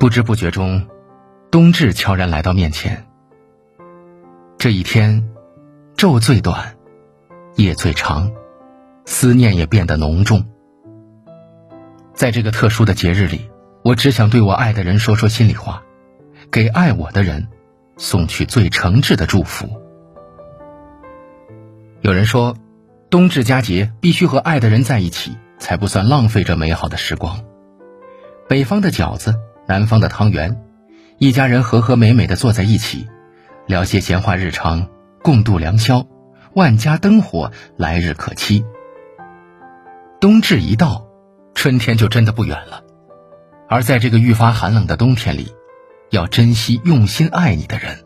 不知不觉中冬至悄然来到面前。这一天昼最短夜最长思念也变得浓重。在这个特殊的节日里我只想对我爱的人说说心里话给爱我的人送去最诚挚的祝福。有人说冬至佳节必须和爱的人在一起才不算浪费这美好的时光。北方的饺子，南方的汤圆，一家人和和美美的坐在一起，聊些闲话日常，共度良宵，万家灯火，来日可期。冬至一到。春天就真的不远了，而在这个愈发寒冷的冬天里，要珍惜用心爱你的人。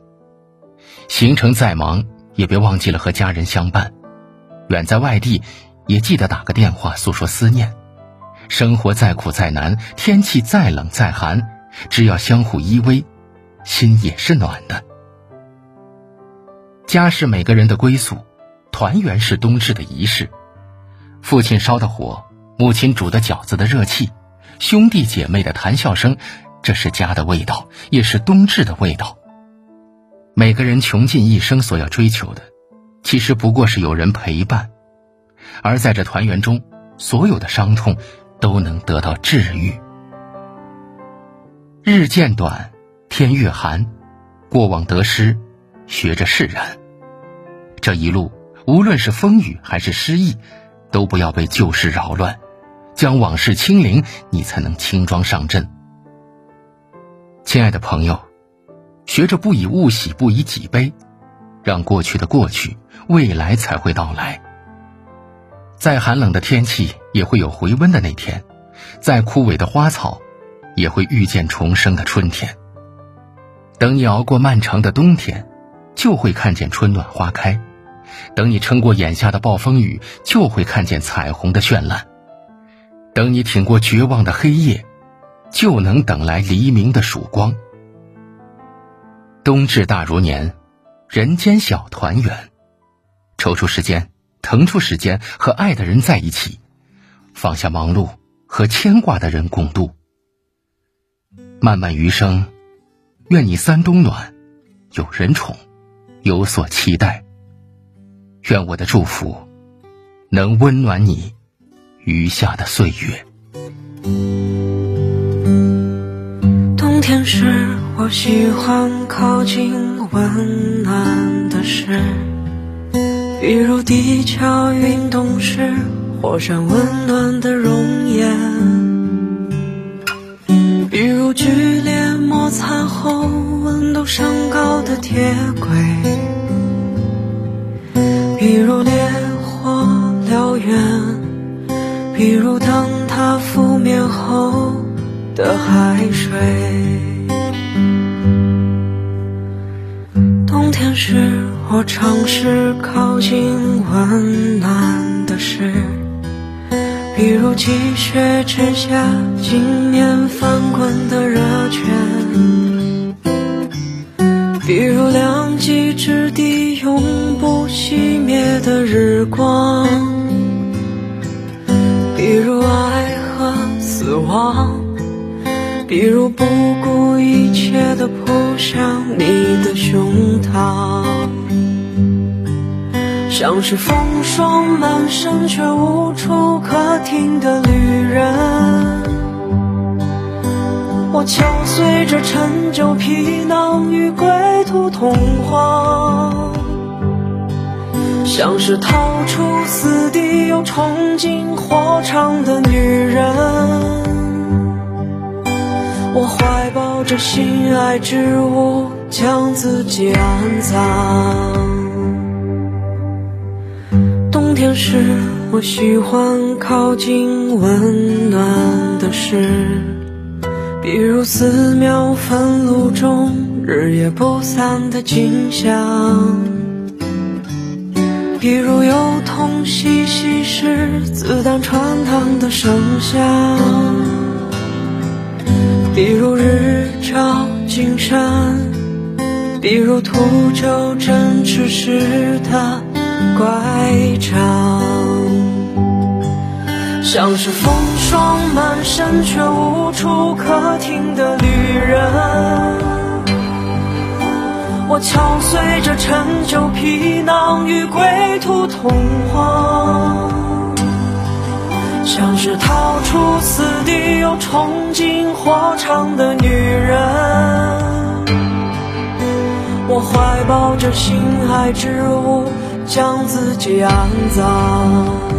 行程再忙，也别忘记了和家人相伴；远在外地，也记得打个电话诉说思念。生活再苦再难，天气再冷再寒，只要相互依偎，心也是暖的。家是每个人的归宿，团圆是冬至的仪式。父亲烧的火。母亲煮的饺子的热气，兄弟姐妹的谈笑声，这是家的味道，也是冬至的味道。每个人穷尽一生所要追求的，其实不过是有人陪伴。而在这团圆中，所有的伤痛都能得到治愈。日渐短，天越寒，过往得失，学着释然。这一路，无论是风雨还是失意，都不要被旧事扰乱。将往事清零，你才能轻装上阵。亲爱的朋友，学着不以物喜，不以己悲，让过去的过去，未来才会到来。再寒冷的天气也会有回温的那天，再枯萎的花草也会遇见重生的春天。等你熬过漫长的冬天，就会看见春暖花开；等你撑过眼下的暴风雨，就会看见彩虹的绚烂。等你挺过绝望的黑夜，就能等来黎明的曙光。冬至大如年，人间小团圆。抽出时间，腾出时间，和爱的人在一起，放下忙碌，和牵挂的人共度。漫漫余生，愿你三冬暖，有人宠，有所期待。愿我的祝福，能温暖你。余下的岁月。冬天时，我喜欢靠近温暖的事，比如地壳运动时火山温暖的熔岩，比如剧烈摩擦后温度升高的铁轨，比如烈火燎原。比如当它覆灭后的海水，冬天时我尝试靠近温暖的事，比如积雪之下经年翻滚的热泉，比如两极之地永不熄灭的日光。比如爱和死亡，比如不顾一切的扑向你的胸膛，像是风霜满身却无处可停的旅人，我敲碎这陈旧皮囊与归途同往。像是逃出死地又冲进火场的女人，我怀抱着心爱之物，将自己安葬。天时，我喜欢靠近温暖的事，比如寺庙焚炉中日夜不散的景象。比如幼童嬉戏时子弹穿膛的声响，比如日照金山，比如土州针织时的乖张，像是风霜满身却无处可停的旅人。我敲碎这陈旧皮囊与归途同往，像是逃出死地又冲进火场的女人。我怀抱着心爱之物，将自己安葬。